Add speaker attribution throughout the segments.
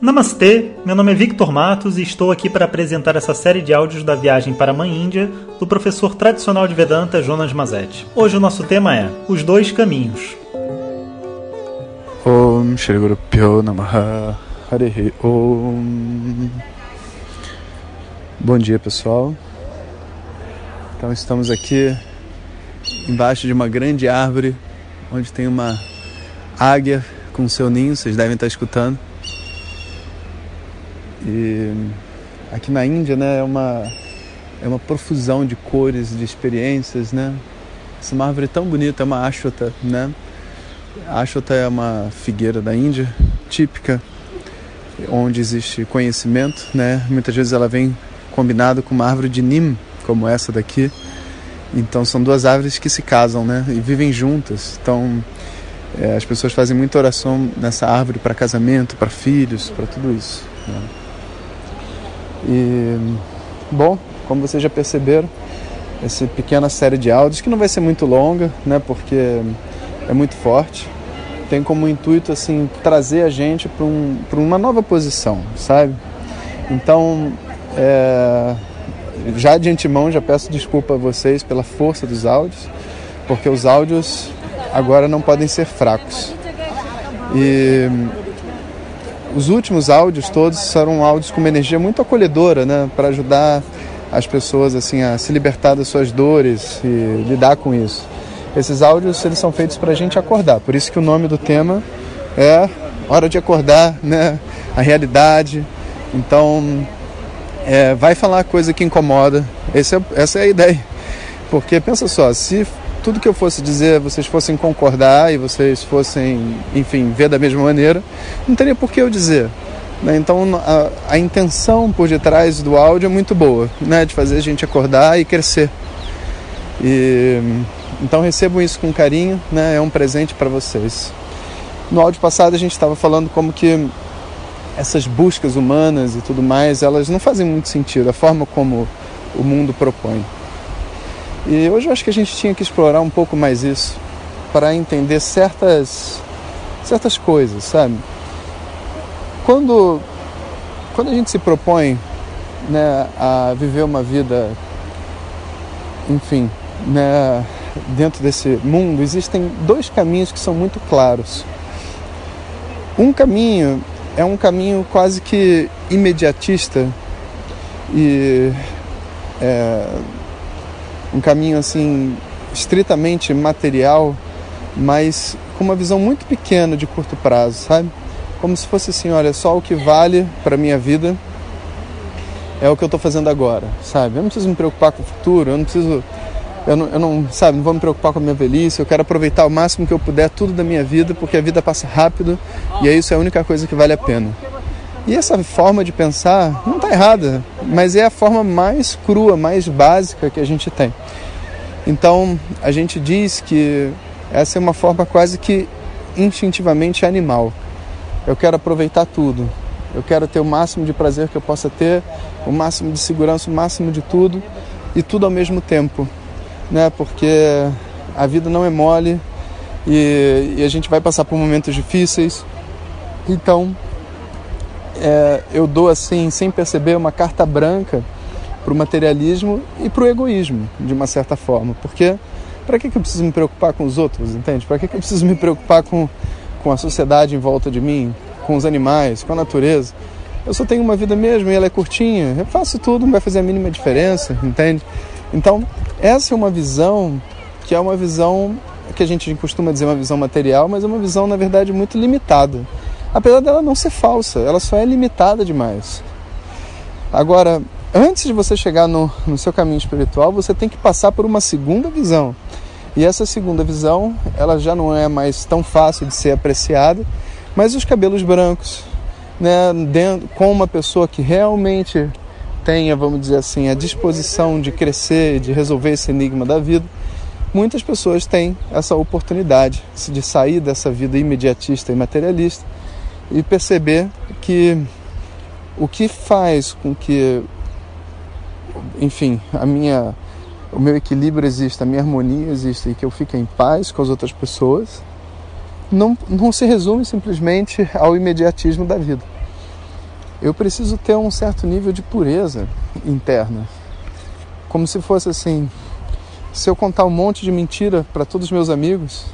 Speaker 1: Namastê, meu nome é Victor Matos e estou aqui para apresentar essa série de áudios da viagem para a Mãe Índia do professor tradicional de Vedanta Jonas Mazetti. Hoje o nosso tema é Os Dois Caminhos.
Speaker 2: Om Shri Guru Pyo Namaha Harihi Om Bom dia pessoal Então estamos aqui embaixo de uma grande árvore onde tem uma águia com seu ninho, vocês devem estar escutando e aqui na Índia, né, é uma é uma profusão de cores, de experiências, né? Essa é uma árvore tão bonita, é uma ashwata, né? Ashwata é uma figueira da Índia, típica, onde existe conhecimento, né? Muitas vezes ela vem combinado com uma árvore de nim, como essa daqui. Então são duas árvores que se casam, né? E vivem juntas. Então é, as pessoas fazem muita oração nessa árvore para casamento, para filhos, para tudo isso. Né? E, bom, como vocês já perceberam, essa pequena série de áudios, que não vai ser muito longa, né, porque é muito forte, tem como intuito assim trazer a gente para um, uma nova posição, sabe? Então, é, já de antemão, já peço desculpa a vocês pela força dos áudios, porque os áudios agora não podem ser fracos. E os últimos áudios todos eram áudios com uma energia muito acolhedora, né, para ajudar as pessoas assim a se libertar das suas dores e lidar com isso. Esses áudios eles são feitos para a gente acordar, por isso que o nome do tema é hora de acordar, né, a realidade. Então, é, vai falar coisa que incomoda. É, essa é a ideia. Porque pensa só, se tudo que eu fosse dizer vocês fossem concordar e vocês fossem, enfim, ver da mesma maneira, não teria por que eu dizer. Né? Então a, a, intenção por detrás do áudio é muito boa, né? de fazer a gente acordar e crescer. E, então recebam isso com carinho, né? é um presente para vocês. No áudio passado a gente estava falando como que essas buscas humanas e tudo mais, elas não fazem muito sentido, a forma como o mundo propõe. E hoje eu acho que a gente tinha que explorar um pouco mais isso para entender certas certas coisas, sabe? Quando quando a gente se propõe né, a viver uma vida, enfim, né, dentro desse mundo, existem dois caminhos que são muito claros. Um caminho é um caminho quase que imediatista e é, um caminho assim estritamente material, mas com uma visão muito pequena de curto prazo, sabe? Como se fosse assim, olha, só o que vale para minha vida é o que eu estou fazendo agora, sabe? Eu não preciso me preocupar com o futuro, eu não preciso, eu não, eu não, sabe, não vou me preocupar com a minha velhice. Eu quero aproveitar o máximo que eu puder tudo da minha vida, porque a vida passa rápido e é isso é a única coisa que vale a pena. E essa forma de pensar não está errada, mas é a forma mais crua, mais básica que a gente tem. Então a gente diz que essa é uma forma quase que instintivamente animal. Eu quero aproveitar tudo. Eu quero ter o máximo de prazer que eu possa ter, o máximo de segurança, o máximo de tudo e tudo ao mesmo tempo, né? Porque a vida não é mole e, e a gente vai passar por momentos difíceis. Então é, eu dou assim, sem perceber, uma carta branca para o materialismo e para o egoísmo, de uma certa forma. Porque para que, que eu preciso me preocupar com os outros, entende? Para que, que eu preciso me preocupar com, com a sociedade em volta de mim, com os animais, com a natureza? Eu só tenho uma vida mesmo e ela é curtinha. Eu faço tudo, não vai fazer a mínima diferença, entende? Então, essa é uma visão que é uma visão que a gente costuma dizer uma visão material, mas é uma visão, na verdade, muito limitada apesar dela não ser falsa, ela só é limitada demais. Agora, antes de você chegar no, no seu caminho espiritual, você tem que passar por uma segunda visão. E essa segunda visão, ela já não é mais tão fácil de ser apreciada, mas os cabelos brancos, né, dentro, com uma pessoa que realmente tenha, vamos dizer assim, a disposição de crescer, de resolver esse enigma da vida, muitas pessoas têm essa oportunidade de sair dessa vida imediatista e materialista e perceber que o que faz com que, enfim, a minha, o meu equilíbrio exista, a minha harmonia exista e que eu fique em paz com as outras pessoas, não, não se resume simplesmente ao imediatismo da vida. eu preciso ter um certo nível de pureza interna. Como se fosse assim: se eu contar um monte de mentira para todos os meus amigos,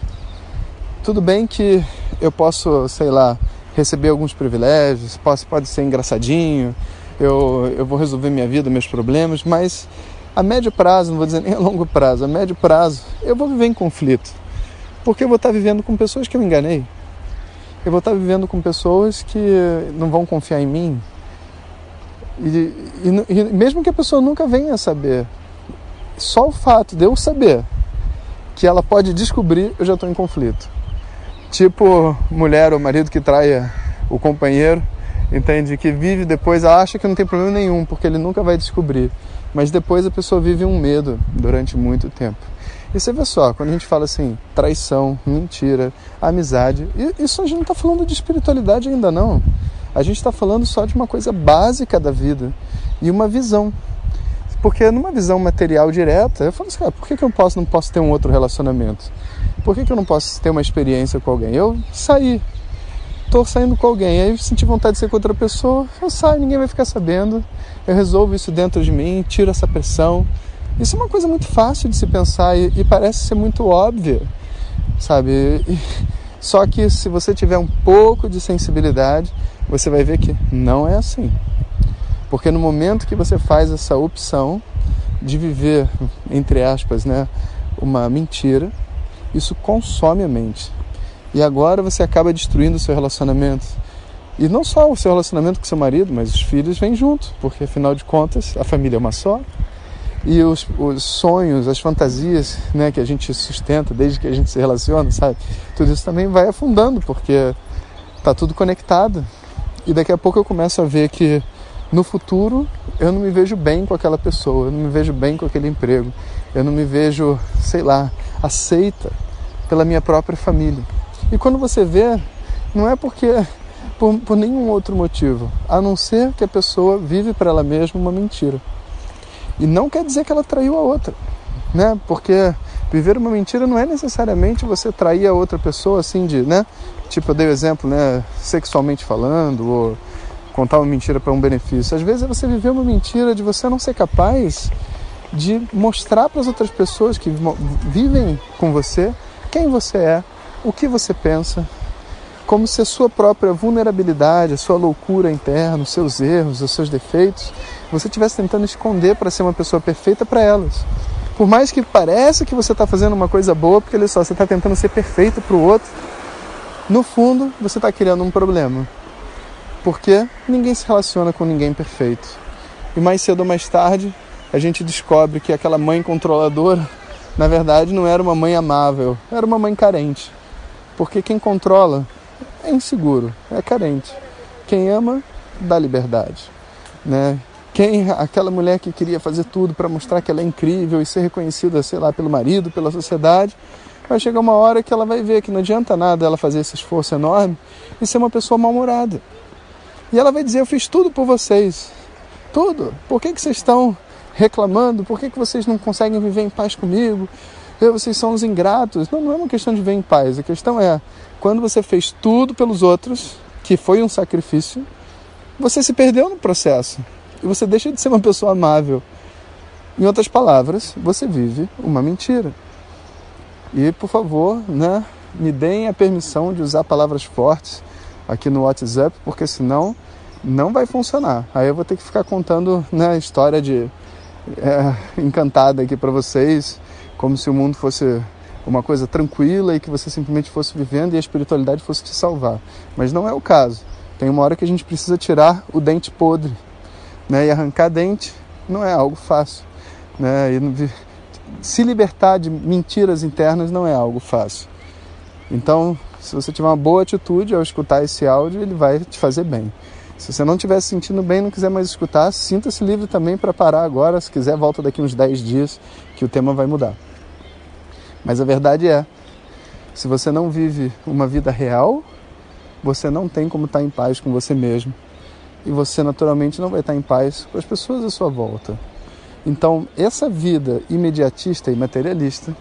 Speaker 2: tudo bem que eu posso, sei lá, receber alguns privilégios, posso, pode ser engraçadinho, eu, eu vou resolver minha vida, meus problemas, mas a médio prazo, não vou dizer nem a longo prazo, a médio prazo, eu vou viver em conflito. Porque eu vou estar vivendo com pessoas que eu enganei. Eu vou estar vivendo com pessoas que não vão confiar em mim. E, e, e mesmo que a pessoa nunca venha saber, só o fato de eu saber que ela pode descobrir, eu já estou em conflito. Tipo mulher ou marido que traia o companheiro, entende? Que vive depois, acha que não tem problema nenhum, porque ele nunca vai descobrir. Mas depois a pessoa vive um medo durante muito tempo. E você vê só, quando a gente fala assim, traição, mentira, amizade, isso a gente não está falando de espiritualidade ainda não. A gente está falando só de uma coisa básica da vida e uma visão. Porque numa visão material direta, eu falo assim, cara, por que, que eu posso, não posso ter um outro relacionamento? Por que, que eu não posso ter uma experiência com alguém? Eu saí, estou saindo com alguém, aí senti vontade de ser com outra pessoa, eu saio, ninguém vai ficar sabendo, eu resolvo isso dentro de mim, tiro essa pressão. Isso é uma coisa muito fácil de se pensar e, e parece ser muito óbvia, sabe? E, só que se você tiver um pouco de sensibilidade, você vai ver que não é assim. Porque no momento que você faz essa opção de viver, entre aspas, né, uma mentira, isso consome a mente. E agora você acaba destruindo o seu relacionamento. E não só o seu relacionamento com seu marido, mas os filhos vêm junto, porque afinal de contas a família é uma só. E os, os sonhos, as fantasias né, que a gente sustenta desde que a gente se relaciona, sabe? Tudo isso também vai afundando, porque está tudo conectado. E daqui a pouco eu começo a ver que no futuro eu não me vejo bem com aquela pessoa, eu não me vejo bem com aquele emprego, eu não me vejo, sei lá, aceita pela minha própria família. E quando você vê, não é porque por, por nenhum outro motivo, a não ser que a pessoa vive para ela mesma uma mentira. E não quer dizer que ela traiu a outra, né? Porque viver uma mentira não é necessariamente você trair a outra pessoa assim de, né? Tipo, eu dei o exemplo, né, sexualmente falando ou contar uma mentira para um benefício. Às vezes é você viver uma mentira de você não ser capaz de mostrar para as outras pessoas que vivem com você quem você é, o que você pensa, como se a sua própria vulnerabilidade, a sua loucura interna, os seus erros, os seus defeitos, você estivesse tentando esconder para ser uma pessoa perfeita para elas. Por mais que pareça que você está fazendo uma coisa boa, porque olha só, você está tentando ser perfeito para o outro, no fundo você está criando um problema. Porque ninguém se relaciona com ninguém perfeito. E mais cedo ou mais tarde, a gente descobre que aquela mãe controladora, na verdade, não era uma mãe amável, era uma mãe carente. Porque quem controla é inseguro, é carente. Quem ama, dá liberdade. Né? Quem, aquela mulher que queria fazer tudo para mostrar que ela é incrível e ser reconhecida, sei lá, pelo marido, pela sociedade, vai chegar uma hora que ela vai ver que não adianta nada ela fazer esse esforço enorme e ser uma pessoa mal-humorada. E ela vai dizer: Eu fiz tudo por vocês. Tudo. Por que, que vocês estão reclamando? Por que, que vocês não conseguem viver em paz comigo? Vocês são os ingratos. Não, não é uma questão de viver em paz. A questão é: quando você fez tudo pelos outros, que foi um sacrifício, você se perdeu no processo. E você deixa de ser uma pessoa amável. Em outras palavras, você vive uma mentira. E, por favor, né, me deem a permissão de usar palavras fortes aqui no WhatsApp, porque senão não vai funcionar. Aí eu vou ter que ficar contando né, a história de é, encantada aqui para vocês, como se o mundo fosse uma coisa tranquila e que você simplesmente fosse vivendo e a espiritualidade fosse te salvar. Mas não é o caso. Tem uma hora que a gente precisa tirar o dente podre, né? E arrancar dente não é algo fácil, né? E se libertar de mentiras internas não é algo fácil. Então, se você tiver uma boa atitude ao escutar esse áudio, ele vai te fazer bem. Se você não estiver se sentindo bem, não quiser mais escutar, sinta-se livre também para parar agora. Se quiser, volta daqui uns 10 dias que o tema vai mudar. Mas a verdade é, se você não vive uma vida real, você não tem como estar em paz com você mesmo. E você naturalmente não vai estar em paz com as pessoas à sua volta. Então, essa vida imediatista e materialista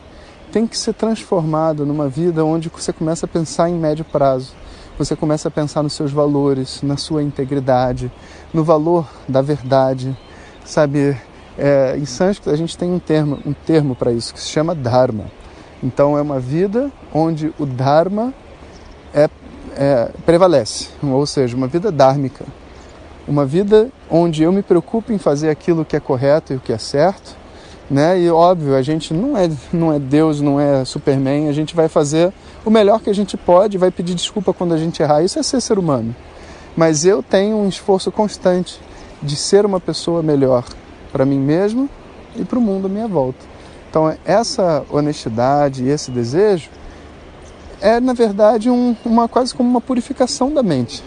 Speaker 2: tem que ser transformada numa vida onde você começa a pensar em médio prazo, você começa a pensar nos seus valores, na sua integridade, no valor da verdade. Sabe, é, em sânscrito a gente tem um termo, um termo para isso que se chama dharma. Então é uma vida onde o dharma é, é, prevalece, ou seja, uma vida dármica. Uma vida onde eu me preocupo em fazer aquilo que é correto e o que é certo, né? E óbvio, a gente não é, não é Deus, não é Superman, a gente vai fazer o melhor que a gente pode, vai pedir desculpa quando a gente errar. Isso é ser ser humano. Mas eu tenho um esforço constante de ser uma pessoa melhor para mim mesmo e para o mundo à minha volta. Então, essa honestidade e esse desejo é, na verdade, um, uma quase como uma purificação da mente.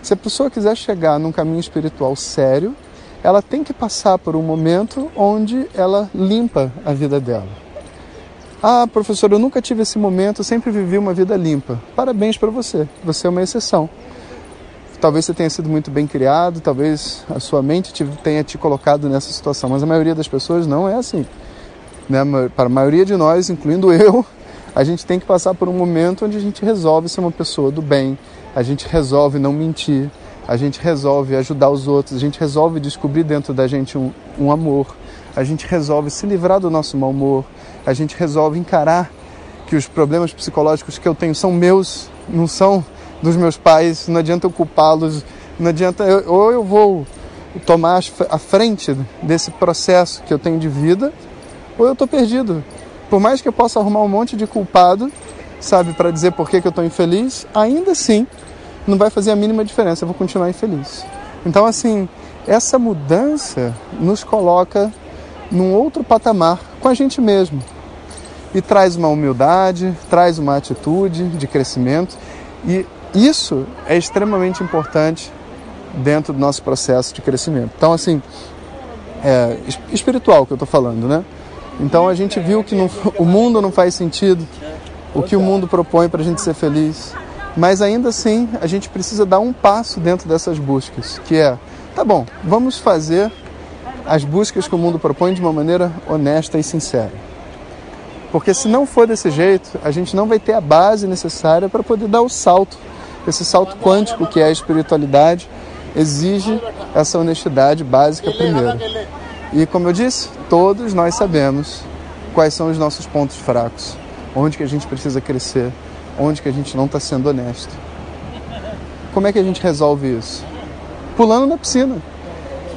Speaker 2: Se a pessoa quiser chegar num caminho espiritual sério, ela tem que passar por um momento onde ela limpa a vida dela. Ah, professor, eu nunca tive esse momento, sempre vivi uma vida limpa. Parabéns para você, você é uma exceção. Talvez você tenha sido muito bem criado, talvez a sua mente te, tenha te colocado nessa situação, mas a maioria das pessoas não é assim. Né? Para a maioria de nós, incluindo eu, a gente tem que passar por um momento onde a gente resolve ser uma pessoa do bem, a gente resolve não mentir, a gente resolve ajudar os outros, a gente resolve descobrir dentro da gente um, um amor, a gente resolve se livrar do nosso mau humor, a gente resolve encarar que os problemas psicológicos que eu tenho são meus, não são dos meus pais, não adianta eu culpá-los, não adianta eu, ou eu vou tomar a frente desse processo que eu tenho de vida, ou eu estou perdido. Por mais que eu possa arrumar um monte de culpado, sabe, para dizer por que, que eu estou infeliz, ainda assim não vai fazer a mínima diferença, eu vou continuar infeliz. Então, assim, essa mudança nos coloca num outro patamar com a gente mesmo e traz uma humildade, traz uma atitude de crescimento e isso é extremamente importante dentro do nosso processo de crescimento. Então, assim, é espiritual que eu estou falando, né? Então a gente viu que não, o mundo não faz sentido, o que o mundo propõe para a gente ser feliz. Mas ainda assim, a gente precisa dar um passo dentro dessas buscas, que é, tá bom, vamos fazer as buscas que o mundo propõe de uma maneira honesta e sincera. Porque se não for desse jeito, a gente não vai ter a base necessária para poder dar o salto. Esse salto quântico que é a espiritualidade exige essa honestidade básica primeiro. E como eu disse, todos nós sabemos quais são os nossos pontos fracos, onde que a gente precisa crescer, onde que a gente não está sendo honesto. Como é que a gente resolve isso? Pulando na piscina.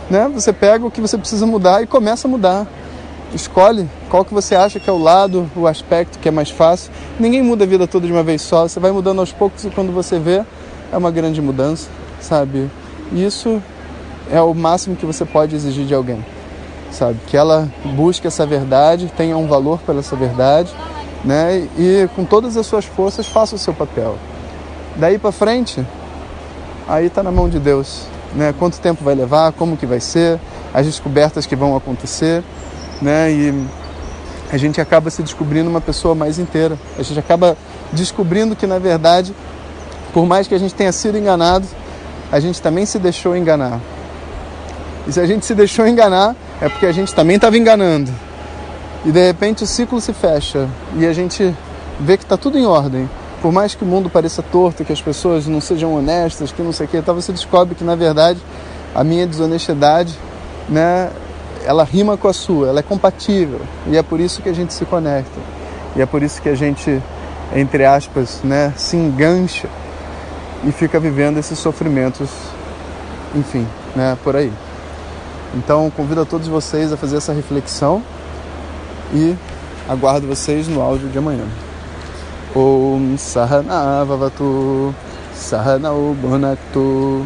Speaker 2: Né? Você pega o que você precisa mudar e começa a mudar. Escolhe qual que você acha que é o lado, o aspecto que é mais fácil. Ninguém muda a vida toda de uma vez só. Você vai mudando aos poucos e quando você vê, é uma grande mudança, sabe? Isso é o máximo que você pode exigir de alguém, sabe? Que ela busque essa verdade, tenha um valor pela essa verdade né? E com todas as suas forças faça o seu papel. Daí para frente, aí está na mão de Deus, né? Quanto tempo vai levar, como que vai ser, as descobertas que vão acontecer, né? E a gente acaba se descobrindo uma pessoa mais inteira. A gente acaba descobrindo que na verdade, por mais que a gente tenha sido enganado, a gente também se deixou enganar. E se a gente se deixou enganar, é porque a gente também estava enganando e de repente o ciclo se fecha e a gente vê que está tudo em ordem. Por mais que o mundo pareça torto, que as pessoas não sejam honestas, que não sei o que, então você descobre que na verdade a minha desonestidade, né, ela rima com a sua, ela é compatível e é por isso que a gente se conecta e é por isso que a gente, entre aspas, né, se engancha e fica vivendo esses sofrimentos, enfim, né, por aí. Então convido a todos vocês a fazer essa reflexão e aguardo vocês no áudio de amanhã. Om Sahana Vavatu Sahanau Bhunaktu